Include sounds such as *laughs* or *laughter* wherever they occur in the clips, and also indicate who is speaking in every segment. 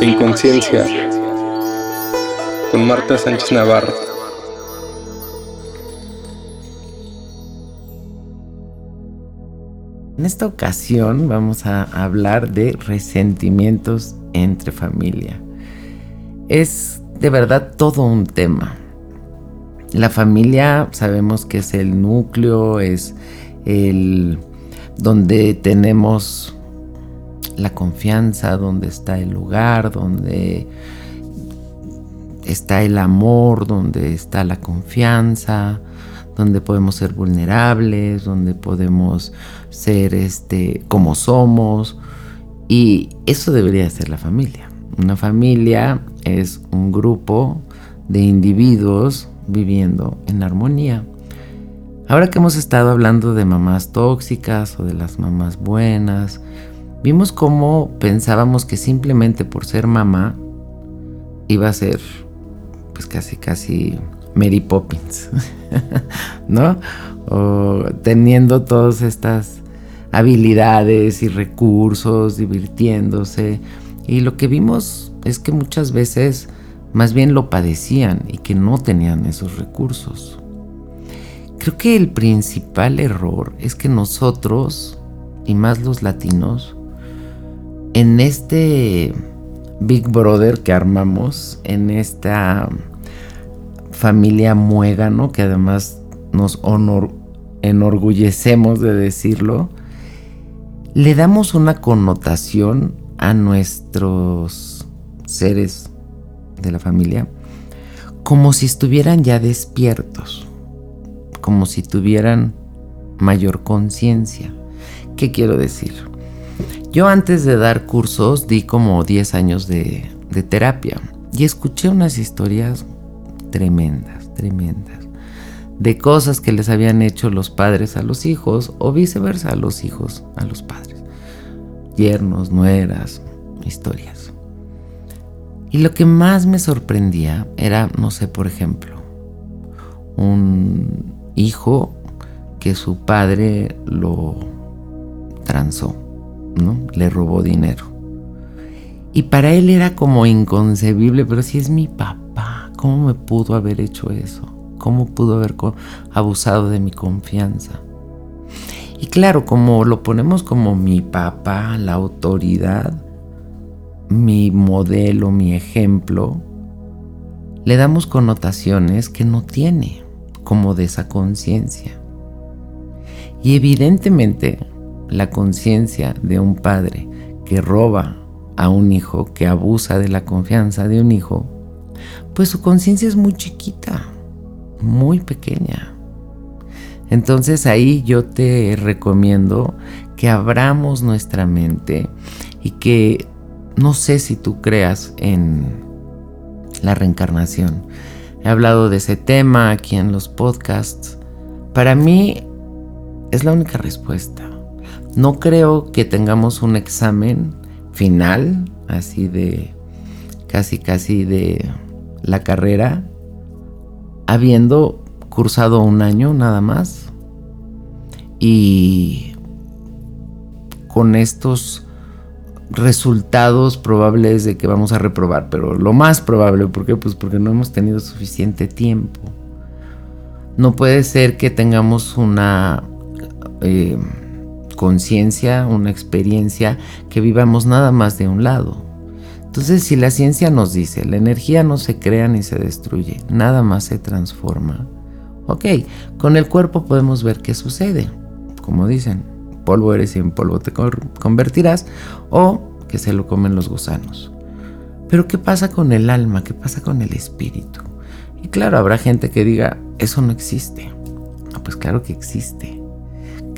Speaker 1: Inconsciencia con Marta Sánchez Navarro.
Speaker 2: En esta ocasión vamos a hablar de resentimientos entre familia. Es de verdad todo un tema. La familia sabemos que es el núcleo, es el donde tenemos la confianza, donde está el lugar, donde está el amor, donde está la confianza, donde podemos ser vulnerables, donde podemos ser este como somos y eso debería ser la familia. Una familia es un grupo de individuos viviendo en armonía. Ahora que hemos estado hablando de mamás tóxicas o de las mamás buenas, vimos cómo pensábamos que simplemente por ser mamá iba a ser pues casi casi Mary Poppins, *laughs* ¿no? O teniendo todas estas habilidades y recursos, divirtiéndose. Y lo que vimos es que muchas veces más bien lo padecían y que no tenían esos recursos. Creo que el principal error es que nosotros, y más los latinos, en este Big Brother que armamos, en esta familia muégano, que además nos enorgullecemos de decirlo, le damos una connotación a nuestros seres de la familia como si estuvieran ya despiertos como si tuvieran mayor conciencia. ¿Qué quiero decir? Yo antes de dar cursos di como 10 años de, terapia y escuché unas historias tremendas, tremendas, de cosas que les habían hecho los padres a los hijos o viceversa a los hijos a los padres. Yernos, nueras, historias. Y lo que más me sorprendía era, no sé, por ejemplo, un hijo que su padre lo transó, ¿no? Le robó dinero. Y para él era como inconcebible, pero si es mi papá, ¿cómo me pudo haber hecho eso? ¿Cómo pudo haber abusado de mi confianza? Y claro, como lo ponemos como mi papá, la autoridad, mi modelo, mi ejemplo, le damos connotaciones que no tiene como de esa conciencia. Y evidentemente la conciencia de un padre que roba a un hijo, que abusa de la confianza de un hijo, pues su conciencia es muy chiquita, muy pequeña. Entonces ahí yo te recomiendo que abramos nuestra mente y que no sé si tú creas en la reencarnación, He hablado de ese tema aquí en los podcasts. Para mí es la única respuesta. No creo que tengamos un examen final, así de casi casi de la carrera, habiendo cursado un año nada más. Y con estos resultados probables de que vamos a reprobar, pero lo más probable, ¿por qué? Pues porque no hemos tenido suficiente tiempo. No puede ser que tengamos una eh, conciencia, una experiencia que vivamos nada más de un lado. Entonces, si la ciencia nos dice, la energía no se crea ni se destruye, nada más se transforma. Ok, con el cuerpo podemos ver qué sucede, como dicen, polvo eres y en polvo te convertirás, o que se lo comen los gusanos. Pero ¿qué pasa con el alma? ¿Qué pasa con el espíritu? Y claro, habrá gente que diga, eso no existe. pues claro que existe.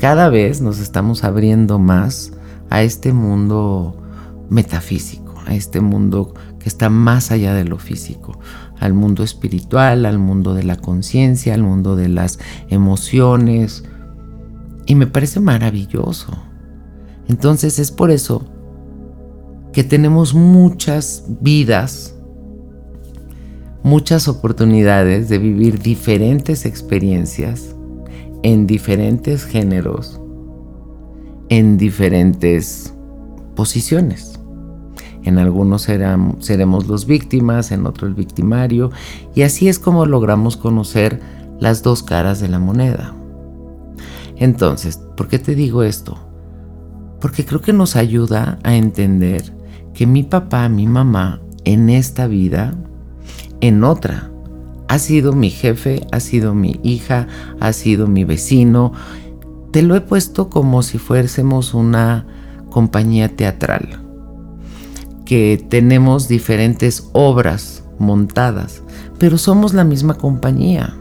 Speaker 2: Cada vez nos estamos abriendo más a este mundo metafísico, a este mundo que está más allá de lo físico, al mundo espiritual, al mundo de la conciencia, al mundo de las emociones, y me parece maravilloso. Entonces es por eso que tenemos muchas vidas, muchas oportunidades de vivir diferentes experiencias en diferentes géneros, en diferentes posiciones. En algunos seremos los víctimas, en otro el victimario, y así es como logramos conocer las dos caras de la moneda. Entonces, ¿por qué te digo esto? Porque creo que nos ayuda a entender que mi papá, mi mamá, en esta vida, en otra, ha sido mi jefe, ha sido mi hija, ha sido mi vecino. Te lo he puesto como si fuésemos una compañía teatral, que tenemos diferentes obras montadas, pero somos la misma compañía.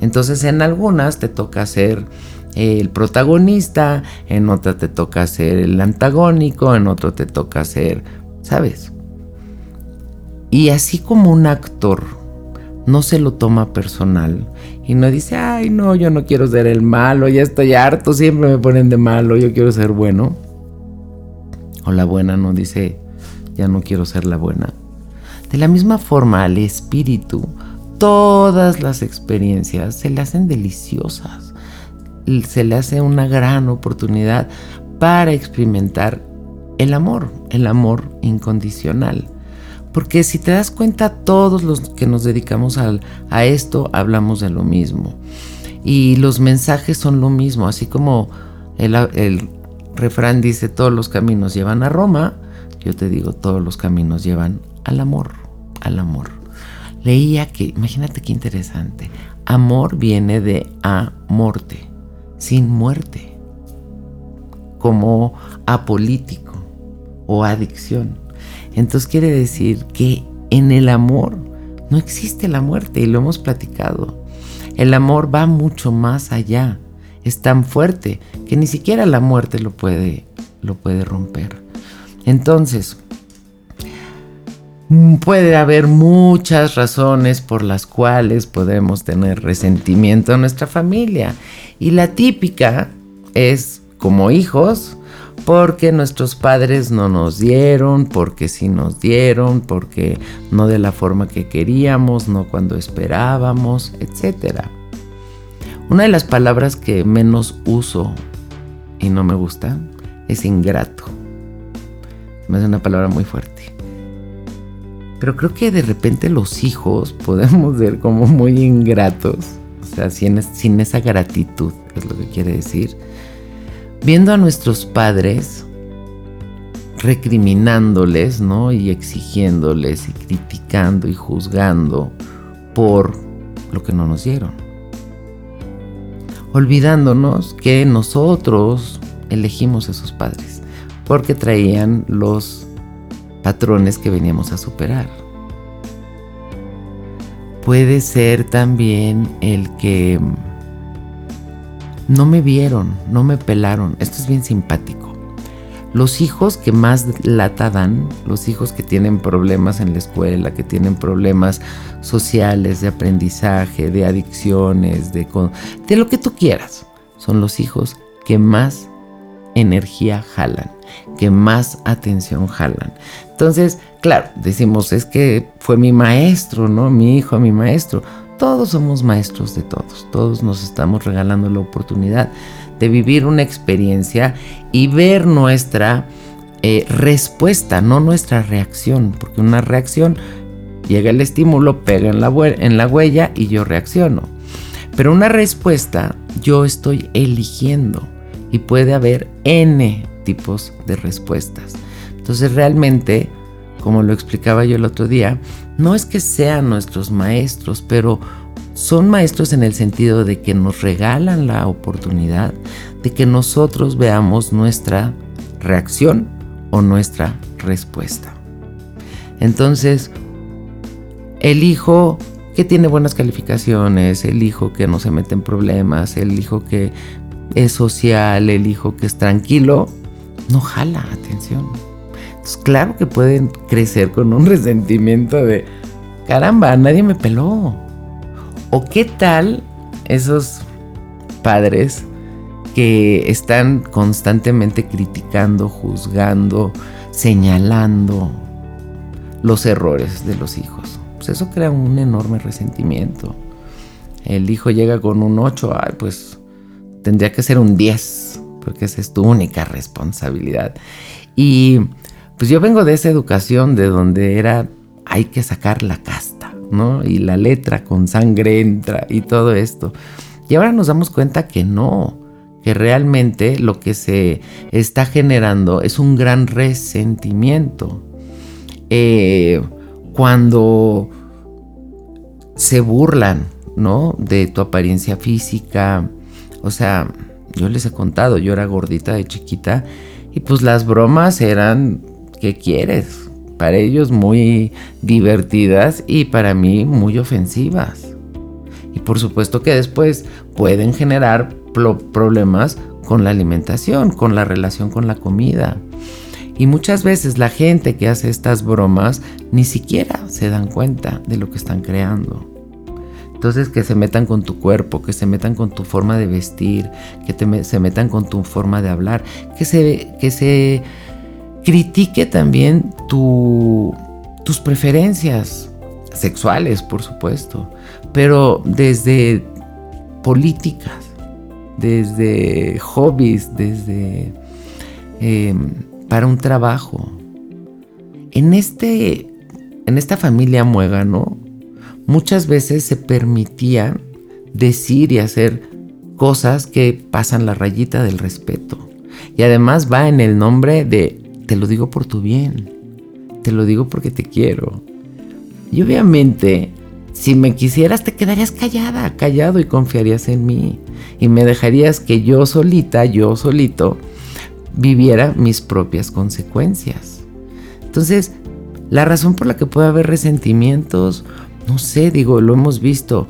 Speaker 2: Entonces en algunas te toca ser el protagonista, en otra te toca ser el antagónico, en otro te toca ser, ¿sabes? Y así como un actor no se lo toma personal y no dice, ay no, yo no quiero ser el malo, ya estoy harto, siempre me ponen de malo, yo quiero ser bueno. O la buena no dice, ya no quiero ser la buena. De la misma forma al espíritu, todas las experiencias se le hacen deliciosas se le hace una gran oportunidad para experimentar el amor, el amor incondicional. Porque si te das cuenta, todos los que nos dedicamos a, esto hablamos de lo mismo. Y los mensajes son lo mismo, así como el, refrán dice todos los caminos llevan a Roma, yo te digo todos los caminos llevan al amor, al amor. Leía que, imagínate qué interesante, amor viene de amorte sin muerte, como apolítico o adicción. Entonces quiere decir que en el amor no existe la muerte y lo hemos platicado. El amor va mucho más allá. Es tan fuerte que ni siquiera la muerte lo puede, lo puede romper. Entonces, puede haber muchas razones por las cuales podemos tener resentimiento en nuestra familia y la típica es como hijos, porque nuestros padres no nos dieron, porque sí nos dieron, porque no de la forma que queríamos, no cuando esperábamos, etc. Una de las palabras que menos uso y no me gusta es ingrato. Me hace una palabra muy fuerte. Pero creo que de repente los hijos *laughs* podemos ser como muy ingratos sea, sin, esa gratitud, es lo que quiere decir. Viendo a nuestros padres recriminándoles, ¿no? Y exigiéndoles y criticando y juzgando por lo que no nos dieron. Olvidándonos que nosotros elegimos a esos padres porque traían los patrones que veníamos a superar puede ser también el que no me vieron, no me pelaron. Esto es bien simpático. Los hijos que más lata dan, los hijos que tienen problemas en la escuela, que tienen problemas sociales, de aprendizaje, de adicciones, de, de lo que tú quieras, son los hijos que más energía jalan, que más atención jalan. Entonces, claro, decimos, es que fue mi maestro, ¿no? Mi hijo, mi maestro. Todos somos maestros de todos, todos nos estamos regalando la oportunidad de vivir una experiencia y ver nuestra eh, respuesta, no nuestra reacción, porque una reacción llega el estímulo, pega en la, en la huella y yo reacciono. Pero una respuesta yo estoy eligiendo y puede haber N tipos de respuestas. Entonces realmente, como lo explicaba yo el otro día, no es que sean nuestros maestros, pero son maestros en el sentido de que nos regalan la oportunidad de que nosotros veamos nuestra reacción o nuestra respuesta. Entonces, el hijo que tiene buenas calificaciones, el hijo que no se mete en problemas, el hijo que es social, el hijo que es tranquilo, no jala atención. Entonces, claro que pueden crecer con un *laughs* resentimiento de, caramba, nadie me peló. O qué tal esos padres que están constantemente criticando, juzgando, señalando los errores de los hijos. Pues eso crea un enorme resentimiento. El hijo llega con un 8, ay, pues tendría que ser un 10, porque esa es tu única responsabilidad. Y pues yo vengo de esa educación de donde era hay que sacar la casta, ¿no? Y la letra con sangre entra y todo esto. Y ahora nos damos cuenta que no, que realmente lo que se está generando es un gran resentimiento. Eh, cuando se burlan, ¿no? De tu apariencia física. O sea, yo les he contado, yo era gordita de chiquita y pues las bromas eran, ¿qué quieres? Para ellos muy divertidas y para mí muy ofensivas. Y por supuesto que después pueden generar problemas con la alimentación, con la relación con la comida. Y muchas veces la gente que hace estas bromas ni siquiera se dan cuenta de lo que están creando. Entonces que se metan con tu cuerpo, que se metan con tu forma de vestir, que se metan con tu forma de hablar, que se, que se critique también tus preferencias sexuales, por supuesto, pero desde políticas, desde hobbies, desde em, para un trabajo. En, este, en esta familia muégano, muchas veces se permitía decir y hacer cosas que pasan la rayita del respeto. Y además va en el nombre de, te lo digo por tu bien, te lo digo porque te quiero. Y obviamente, si me quisieras, te quedarías callada, callado y confiarías en mí. Y me dejarías que yo solita, yo solito, viviera mis propias consecuencias. Entonces, la razón por la que puede haber resentimientos, no sé, digo, lo hemos visto,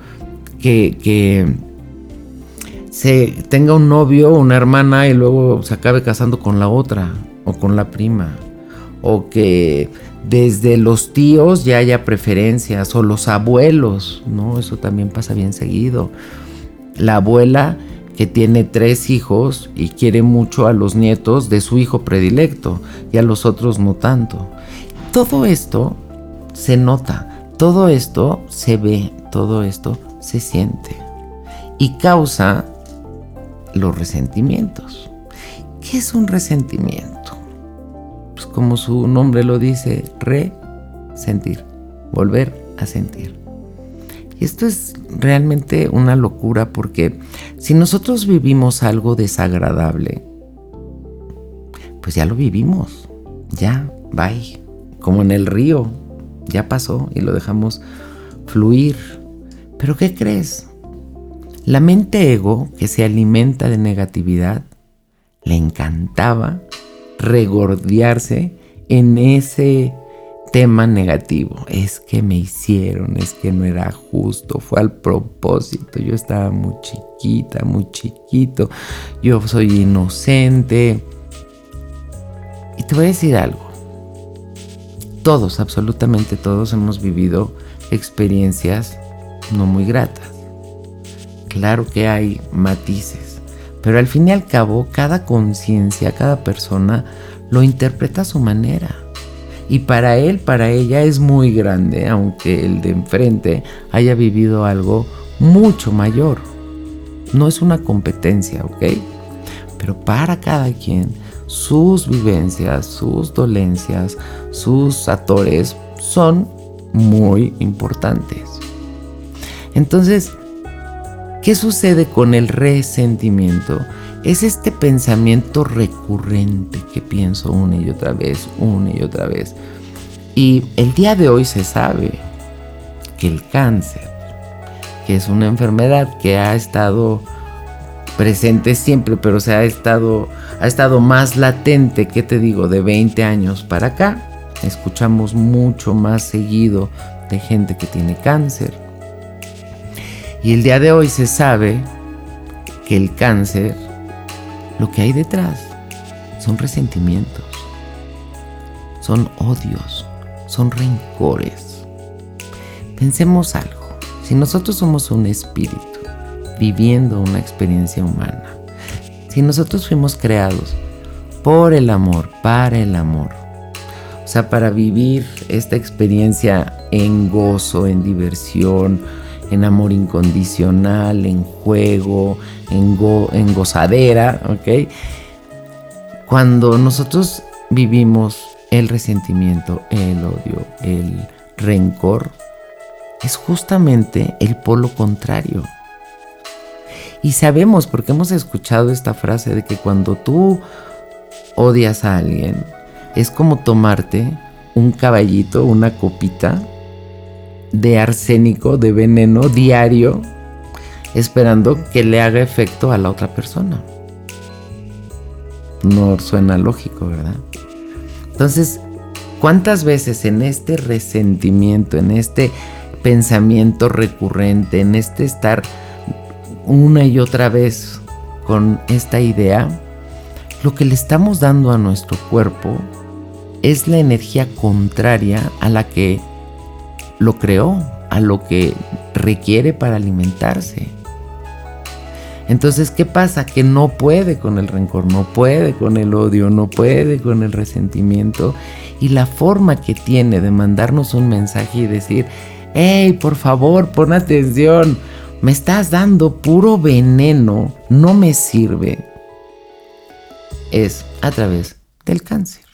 Speaker 2: que, que se tenga un novio una hermana y luego se acabe casando con la otra o con la prima. O que desde los tíos ya haya preferencias o los abuelos, ¿no? Eso también pasa bien seguido. La abuela que tiene tres hijos y quiere mucho a los nietos de su hijo predilecto y a los otros no tanto. Todo esto se nota, todo esto se ve, todo esto se siente y causa los resentimientos. ¿Qué es un resentimiento? Como su nombre lo dice, resentir, volver a sentir. Y esto es realmente una locura porque si nosotros vivimos algo desagradable, pues ya lo vivimos, ya, bye, como en el río, ya pasó y lo dejamos fluir. Pero ¿qué crees? La mente ego, que se alimenta de negatividad, le encantaba regordearse en ese tema negativo. Es que me hicieron, es que no era justo, fue al propósito. Yo estaba muy chiquita, muy chiquito. Yo soy inocente. Y te voy a decir algo. Todos, absolutamente todos hemos vivido experiencias no muy gratas. Claro que hay matices, pero al fin y al cabo cada conciencia, cada persona lo interpreta a su manera y para él, para ella es muy grande, aunque el de enfrente haya vivido algo mucho mayor. No es una competencia, ¿ok? Pero para cada quien, sus vivencias, sus dolencias, sus atores son muy importantes. Entonces, ¿qué sucede con el resentimiento? es este pensamiento recurrente que pienso una y otra vez, una y otra vez. Y el día de hoy se sabe que el cáncer, que es una enfermedad que ha estado presente siempre, pero se ha estado, ha estado más latente, que te digo, de 20 años para acá. Escuchamos mucho más seguido de gente que tiene cáncer. Y el día de hoy se sabe que el cáncer lo que hay detrás son resentimientos, son odios, son rencores. Pensemos algo, si nosotros somos un espíritu viviendo una experiencia humana, si nosotros fuimos creados por el amor, para el amor, o sea, para vivir esta experiencia en gozo, en diversión, en amor incondicional, en juego, en, gozadera, ¿ok? Cuando nosotros vivimos el resentimiento, el odio, el rencor, es justamente el polo contrario. Y sabemos, porque hemos escuchado esta frase de que cuando tú odias a alguien, es como tomarte un caballito, una copita de arsénico, de veneno diario, esperando que le haga efecto a la otra persona. No suena lógico, ¿verdad? Entonces, ¿cuántas veces en este resentimiento, en este pensamiento recurrente, en este estar una y otra vez con esta idea, lo que le estamos dando a nuestro cuerpo es la energía contraria a la que lo creó, a lo que requiere para alimentarse. Entonces, ¿qué pasa? Que no puede con el rencor, no puede con el odio, no puede con el resentimiento. Y la forma que tiene de mandarnos un mensaje y decir, hey, por favor, pon atención, me estás dando puro veneno, no me sirve, es a través del cáncer.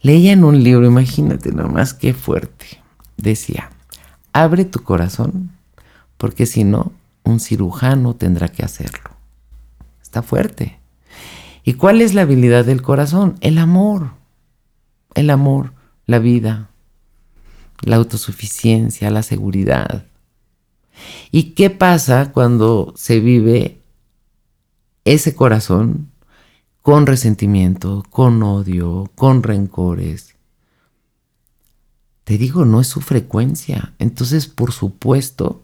Speaker 2: Leía en un libro, imagínate nomás qué fuerte, decía, abre tu corazón, porque si no, un cirujano tendrá que hacerlo. Está fuerte. ¿Y cuál es la habilidad del corazón? El amor. El amor, la vida, la autosuficiencia, la seguridad. ¿Y qué pasa cuando se vive ese corazón con resentimiento, con odio, con rencores? Te digo, no es su frecuencia. Entonces, por supuesto,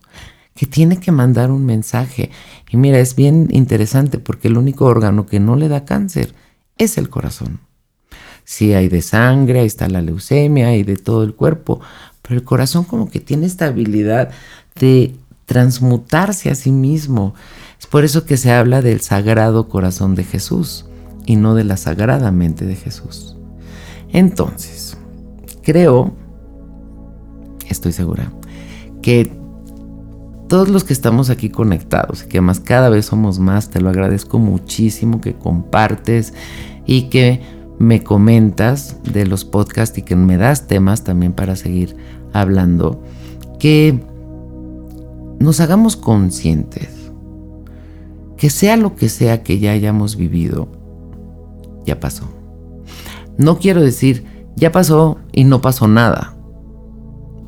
Speaker 2: que tiene que mandar un mensaje. Y mira, es bien interesante porque el único órgano que no le da cáncer es el corazón. Sí hay de sangre, ahí está la leucemia y de todo el cuerpo, pero el corazón como que tiene esta habilidad de transmutarse a sí mismo. Es por eso que se habla del sagrado corazón de Jesús y no de la sagrada mente de Jesús. Entonces, creo, estoy segura, que todos los que estamos aquí conectados y que además cada vez somos más, te lo agradezco muchísimo que compartes y que me comentas de los podcasts y que me das temas también para seguir hablando, que nos hagamos conscientes, que sea lo que sea que ya hayamos vivido, ya pasó. No quiero decir, ya pasó y no pasó nada.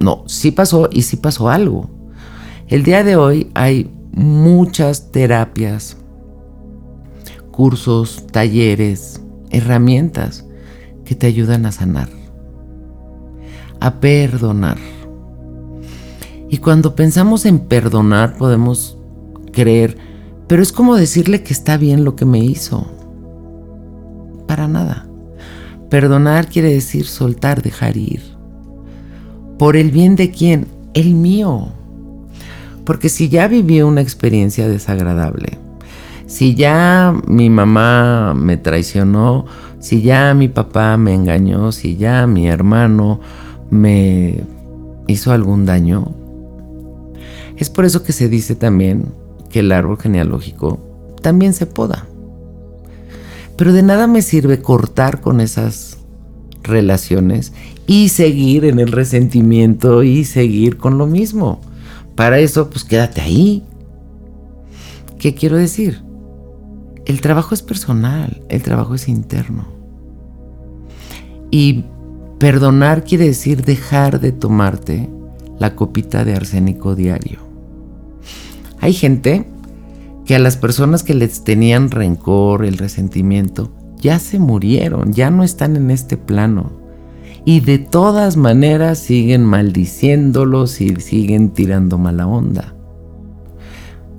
Speaker 2: No, sí pasó y sí pasó algo. El día de hoy hay muchas terapias, cursos, talleres, herramientas que te ayudan a sanar, a perdonar. Y cuando pensamos en perdonar podemos creer, pero es como decirle que está bien lo que me hizo. Para nada. Perdonar quiere decir soltar, dejar ir. ¿Por el bien de quién? El mío. Porque si ya viví una experiencia desagradable, si ya mi mamá me traicionó, si ya mi papá me engañó, si ya mi hermano me hizo algún daño, es por eso que se dice también que el árbol genealógico también se poda. Pero de nada me sirve cortar con esas relaciones y seguir en el resentimiento y seguir con lo mismo. Para eso, pues quédate ahí. ¿Qué quiero decir? El trabajo es personal, el trabajo es interno. Y perdonar quiere decir dejar de tomarte la copita de arsénico diario. Hay gente que a las personas que les tenían rencor, el resentimiento, ya se murieron, ya no están en este plano y de todas maneras siguen maldiciéndolos y siguen tirando mala onda.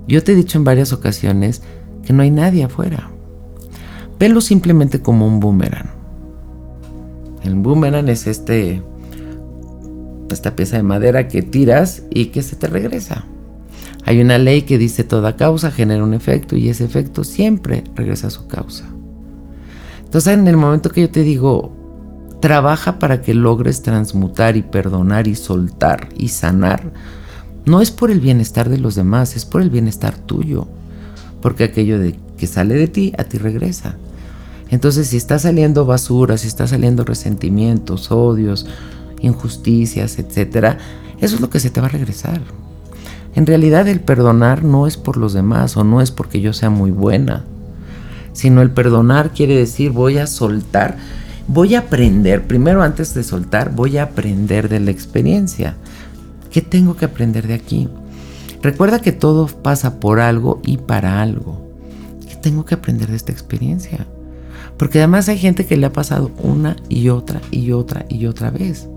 Speaker 2: Yo te he dicho en varias ocasiones que no hay nadie afuera. Velo simplemente como un boomerang. El boomerang es este esta pieza de madera que tiras y que se te regresa. Hay una ley que dice toda causa genera un efecto y ese efecto siempre regresa a su causa. Entonces en el momento que yo te digo, trabaja para que logres transmutar y perdonar y soltar y sanar. No es por el bienestar de los demás, es por el bienestar tuyo. Porque aquello de que sale de ti, a ti regresa. Entonces, si está saliendo basura, si está saliendo resentimientos, odios, injusticias, etcétera, eso es lo que se te va a regresar. En realidad, el perdonar no es por los demás o no es porque yo sea muy buena, sino el perdonar quiere decir voy a soltar, voy a aprender, primero antes de soltar, voy a aprender de la experiencia. ¿Qué tengo que aprender de aquí? Recuerda que todo pasa por algo y para algo. ¿Qué tengo que aprender de esta experiencia? Porque además hay gente que le ha pasado una y otra y otra y otra vez.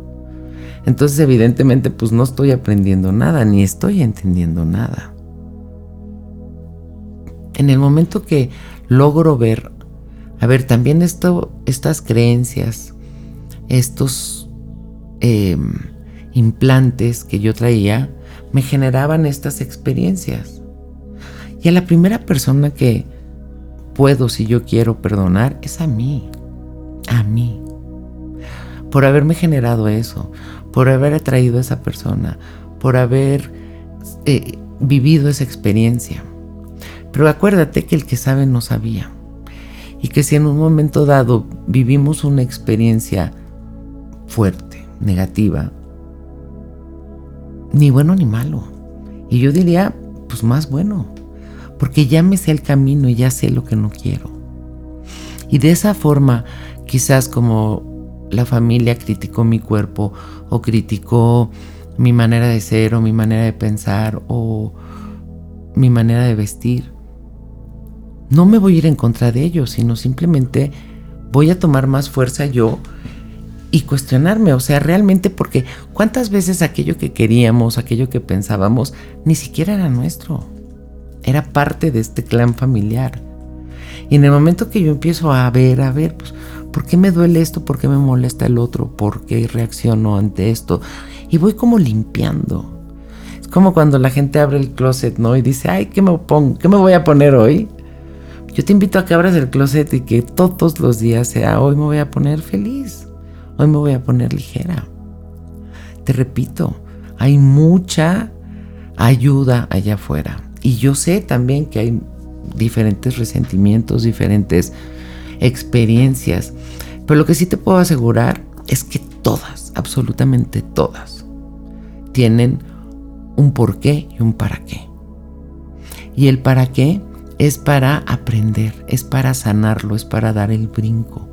Speaker 2: Entonces evidentemente pues no estoy aprendiendo nada ni estoy entendiendo nada. En el momento que logro ver, a ver, también estas creencias, estos em, implantes que yo traía, me generaban estas experiencias. Y a la primera persona que puedo, si yo quiero perdonar, es a mí. A mí. Por haberme generado eso, por haber atraído a esa persona, por haber eh, vivido esa experiencia. Pero acuérdate que el que sabe no sabía. Y que si en un momento dado vivimos una experiencia fuerte, negativa, ni bueno ni malo. Y yo diría, pues más bueno, porque ya me sé el camino y ya sé lo que no quiero. Y de esa forma, quizás como la familia criticó mi cuerpo o criticó mi manera de ser o mi manera de pensar o mi manera de vestir, no me voy a ir en contra de ellos, sino simplemente voy a tomar más fuerza yo y cuestionarme, o sea, realmente porque cuántas veces aquello que queríamos, aquello que pensábamos, ni siquiera era nuestro, era parte de este clan familiar. Y en el momento que yo empiezo a ver, a ver, pues, ¿por qué me duele esto? ¿Por qué me molesta el otro? ¿Por qué reacciono ante esto? Y voy como limpiando. Es como cuando la gente abre el closet, ¿no? Y dice, ay, ¿qué me, pongo? ¿Qué me voy a poner hoy? Yo te invito a que abras el closet y que todos los días sea, hoy me voy a poner feliz Hoy me voy a poner ligera. Te repito, hay mucha ayuda allá afuera. Y yo sé también que hay diferentes resentimientos, diferentes experiencias. Pero lo que sí te puedo asegurar es que todas, absolutamente todas, tienen un porqué y un para qué. Y el para qué es para aprender, es para sanarlo, es para dar el brinco.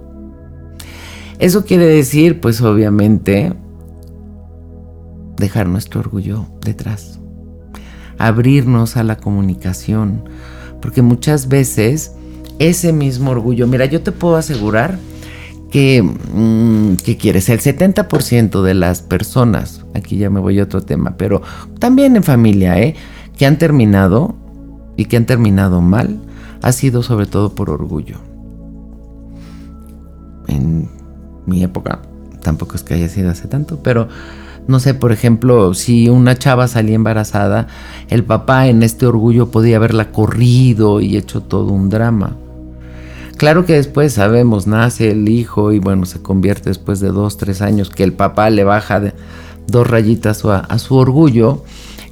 Speaker 2: Eso quiere decir, pues obviamente, dejar nuestro orgullo detrás, abrirnos a la comunicación, porque muchas veces ese mismo orgullo, mira, yo te puedo asegurar que, mm, ¿qué quieres? El 70% de las personas, aquí ya me voy a otro tema, pero también en familia, ¿eh? que han terminado y que han terminado mal, ha sido sobre todo por orgullo. En mi época, tampoco es que haya sido hace tanto, pero no sé, por ejemplo, si una chava salía embarazada, el papá en este orgullo podía haberla corrido y hecho todo un drama. Claro que después sabemos, nace el hijo y bueno, se convierte después de dos, tres años que el papá le baja dos rayitas a, a su orgullo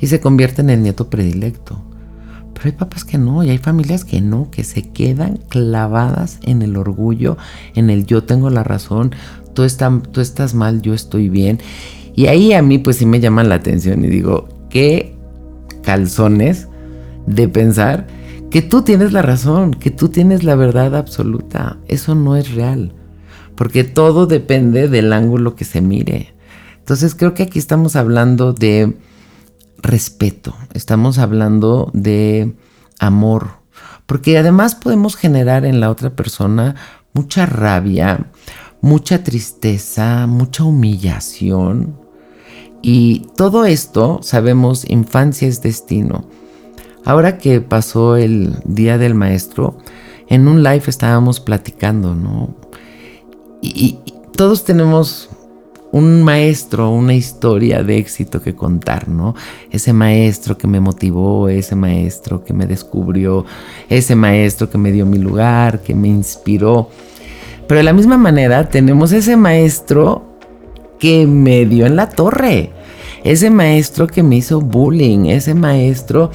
Speaker 2: y se convierte en el nieto predilecto. Pero hay papás que no, y hay familias que no, que se quedan clavadas en el orgullo, en el yo tengo la razón, tú, tú estás mal, yo estoy bien. Y ahí a mí pues sí me llaman la atención y digo, qué calzones de pensar que tú tienes la razón, que tú tienes la verdad absoluta. Eso no es real, porque todo depende del ángulo que se mire. Entonces creo que aquí estamos hablando de respeto, estamos hablando de amor, porque además podemos generar en la otra persona mucha rabia, mucha tristeza, mucha humillación. Y todo esto, sabemos, infancia es destino. Ahora que pasó el Día del Maestro, en un live estábamos platicando, ¿no? Y, y todos tenemos un maestro, una historia de éxito que contar, ¿no? Ese maestro que me motivó, ese maestro que me descubrió, ese maestro que me dio mi lugar, que me inspiró. Pero de la misma manera tenemos ese maestro que me dio en la torre. Ese maestro que me hizo bullying, ese maestro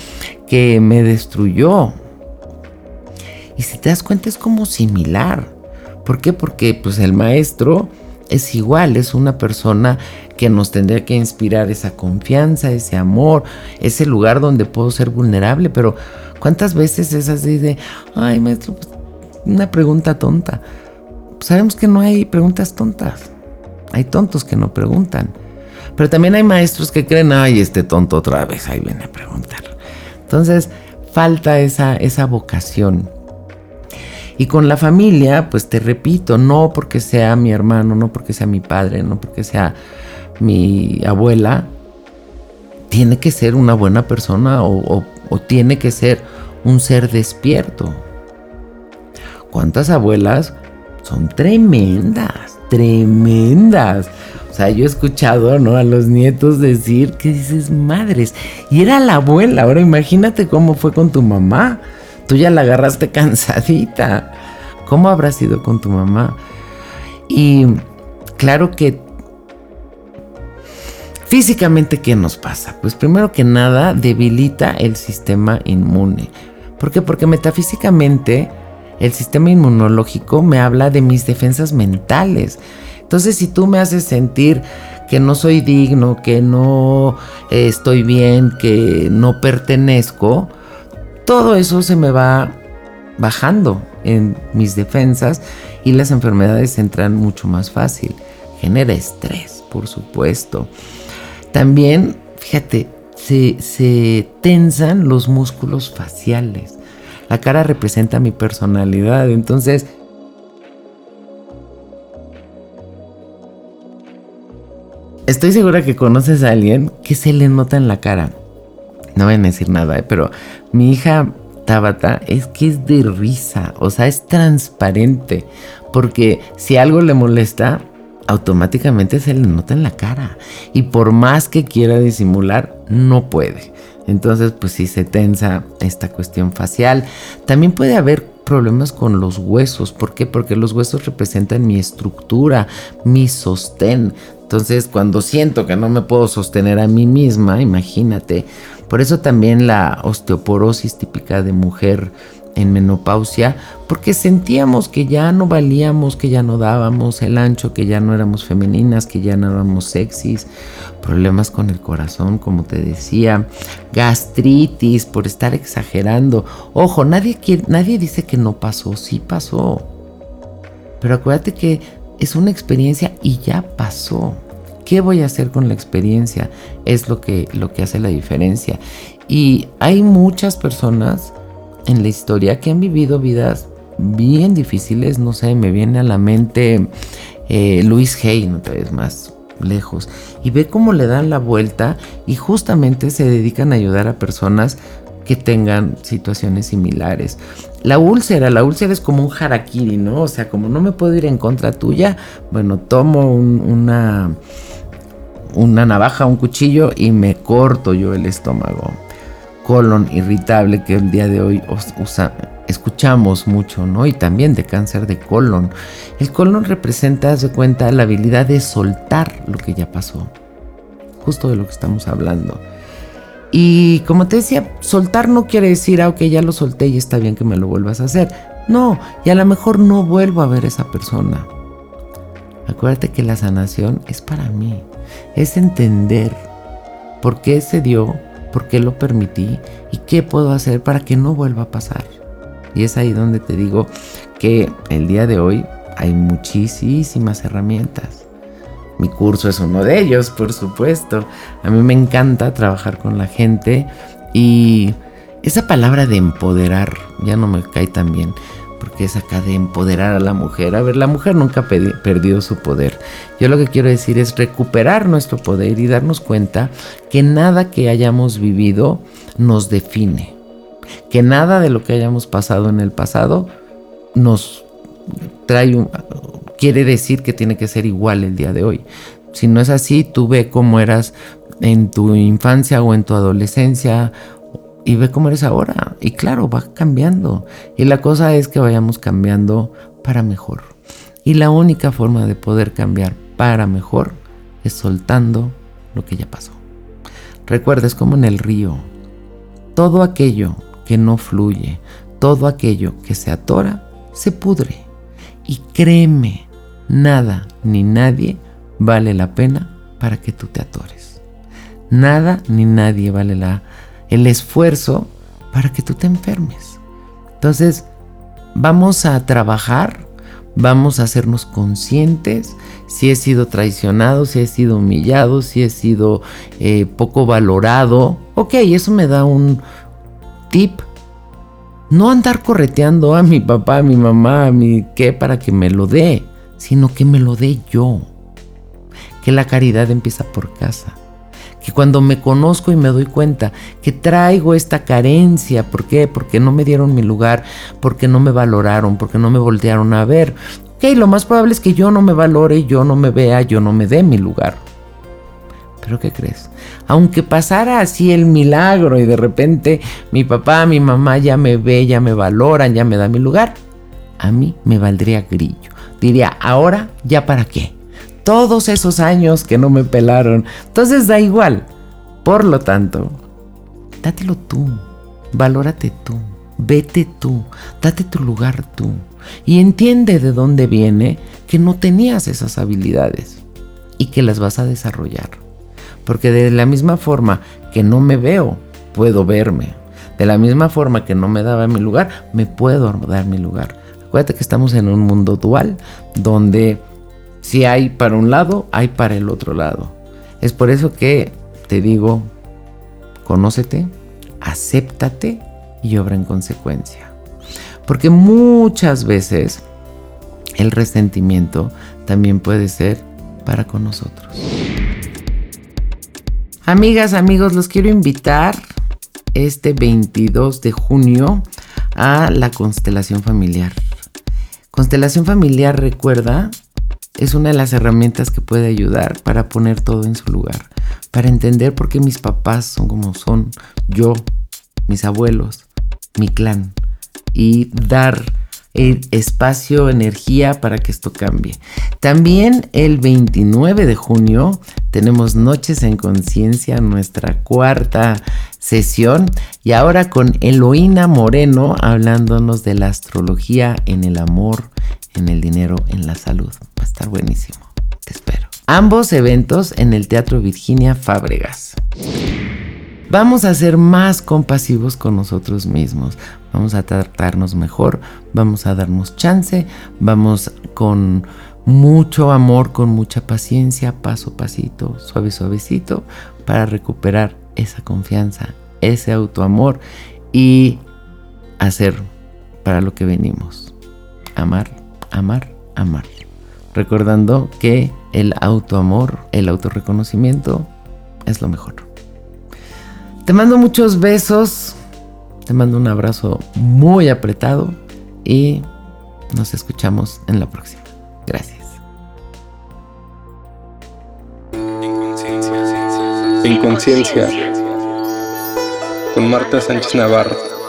Speaker 2: que me destruyó. Y si te das cuenta es como similar. ¿Por qué? Porque pues el maestro es igual, es una persona que nos tendría que inspirar esa confianza, ese amor, ese lugar donde puedo ser vulnerable, pero ¿cuántas veces es así de, ay maestro, pues, una pregunta tonta? Pues, sabemos que no hay preguntas tontas, hay tontos que no preguntan, pero también hay maestros que creen, ay, este tonto otra vez, ahí viene a preguntar. Entonces, falta esa, esa vocación y con la familia, pues te repito, no porque sea mi hermano, no porque sea mi padre, no porque sea mi abuela, tiene que ser una buena persona o, tiene que ser un ser despierto. ¿Cuántas abuelas son tremendas, tremendas? O sea, yo he escuchado, ¿no? A los nietos decir que dices madres. Y era la abuela. Ahora imagínate cómo fue con tu mamá. Tú ya la agarraste cansadita. ¿Cómo habrá sido con tu mamá? Y claro que físicamente, ¿qué nos pasa? Pues primero que nada, debilita el sistema inmune. ¿Por qué? Porque metafísicamente el sistema inmunológico me habla de mis defensas mentales. Entonces, si tú me haces sentir que no soy digno, que no eh, estoy bien, que no pertenezco, todo eso se me va bajando en mis defensas y las enfermedades entran mucho más fácil. Genera estrés, por supuesto. También, fíjate, se, se tensan los músculos faciales. La cara representa mi personalidad, entonces... Estoy segura que conoces a alguien que se le nota en la cara no voy a decir nada, ¿eh? pero mi hija Tabata es que es de risa, o sea, es transparente, porque si algo le molesta, automáticamente se le nota en la cara. Y por más que quiera disimular, no puede. Entonces, pues sí se tensa esta cuestión facial. También puede haber problemas con los huesos. ¿Por qué? Porque los huesos representan mi estructura, mi sostén. Entonces, cuando siento que no me puedo sostener a mí misma, imagínate, por eso también la osteoporosis típica de mujer en menopausia, porque sentíamos que ya no valíamos, que ya no dábamos el ancho, que ya no éramos femeninas, que ya no éramos sexys, problemas con el corazón, como te decía, gastritis por estar exagerando. Ojo, nadie, nadie dice que no pasó, sí pasó. Pero acuérdate que es una experiencia y ya pasó. ¿Qué voy a hacer con la experiencia? Es lo que, lo que hace la diferencia. Y hay muchas personas en la historia que han vivido vidas bien difíciles. No sé, me viene a la mente eh, Luis Hay, te ves más lejos. Y ve cómo le dan la vuelta y justamente se dedican a ayudar a personas que tengan situaciones similares. La úlcera, la úlcera es como un harakiri, ¿no? O sea, como no me puedo ir en contra tuya, bueno, tomo una una navaja, un cuchillo y me corto yo el estómago. Colon irritable que el día de hoy escuchamos mucho, ¿no? Y también de cáncer de colon. El colon representa, de cuenta, la habilidad de soltar lo que ya pasó. Justo de lo que estamos hablando. Y como te decía, soltar no quiere decir, ah, ok, ya lo solté y está bien que me lo vuelvas a hacer. No, y a lo mejor no vuelvo a ver a esa persona. Acuérdate que la sanación es para mí es entender por qué se dio, por qué lo permití y qué puedo hacer para que no vuelva a pasar. Y es ahí donde te digo que el día de hoy hay muchísimas herramientas. Mi curso es uno de ellos, por supuesto. A mí me encanta trabajar con la gente y esa palabra de empoderar ya no me cae tan bien porque es acá de empoderar a la mujer. A ver, la mujer nunca ha perdido su poder. Yo lo que quiero decir es recuperar nuestro poder y darnos cuenta que nada que hayamos vivido nos define. Que nada de lo que hayamos pasado en el pasado nos trae un, quiere decir que tiene que ser igual el día de hoy. Si no es así, tú ve cómo eras en tu infancia o en tu adolescencia y ve cómo eres ahora. Y claro, va cambiando. Y la cosa es que vayamos cambiando para mejor. Y la única forma de poder cambiar para mejor es soltando lo que ya pasó. Recuerda, es como en el río. Todo aquello que no fluye, todo aquello que se atora, se pudre. Y créeme, nada ni nadie vale la pena para que tú te atores. Nada ni nadie vale la, el esfuerzo para que tú te enfermes. Entonces, vamos a trabajar, vamos a hacernos conscientes si he sido traicionado, si he sido humillado, si he sido eh, poco valorado. Ok, eso me da un tip. No andar correteando a mi papá, a mi mamá, a mi qué para que me lo dé, sino que me lo dé yo. Que la caridad empieza por casa que cuando me conozco y me doy cuenta que traigo esta carencia, ¿por qué? Porque no me dieron mi lugar, porque no me valoraron, porque no me voltearon a ver. Ok, lo más probable es que yo no me valore, yo no me vea, yo no me dé mi lugar. Pero ¿qué crees? Aunque pasara así el milagro y de repente mi papá, mi mamá ya me ve, ya me valoran, ya me da mi lugar, a mí me valdría grillo. Diría, ahora, ¿ya para qué? Todos esos años que no me pelaron. Entonces da igual. Por lo tanto, dátelo tú, valórate tú, vete tú, date tu lugar tú. Y entiende de dónde viene que no tenías esas habilidades y que las vas a desarrollar. Porque de la misma forma que no me veo, puedo verme. De la misma forma que no me daba mi lugar, me puedo dar mi lugar. Acuérdate que estamos en un mundo dual donde si hay para un lado, hay para el otro lado. Es por eso que te digo, conócete, acéptate y obra en consecuencia. Porque muchas veces el resentimiento también puede ser para con nosotros. Amigas, amigos, los quiero invitar este 22 de junio a la constelación familiar. Constelación familiar, recuerda, es una de las herramientas que puede ayudar para poner todo en su lugar, para entender por qué mis papás son como son, yo, mis abuelos, mi clan, y dar el espacio, energía para que esto cambie. También el 29 de junio tenemos Noches en Conciencia, nuestra cuarta sesión, y ahora con Eloína Moreno hablándonos de la astrología en el amor, en el dinero, en la salud. Buenísimo. Te espero. Ambos eventos en el Teatro Virginia Fábregas. Vamos a ser más compasivos con nosotros mismos. Vamos a tratarnos mejor. Vamos a darnos chance. Vamos con mucho amor, con mucha paciencia, paso pasito, suave suavecito, para recuperar esa confianza, ese autoamor y hacer para lo que venimos. Amar amar, amar. Recordando que el autoamor, el autorreconocimiento es lo mejor. Te mando muchos besos, te mando un abrazo muy apretado y nos escuchamos en la próxima. Gracias.
Speaker 1: En conciencia, con Marta Sánchez Navarro.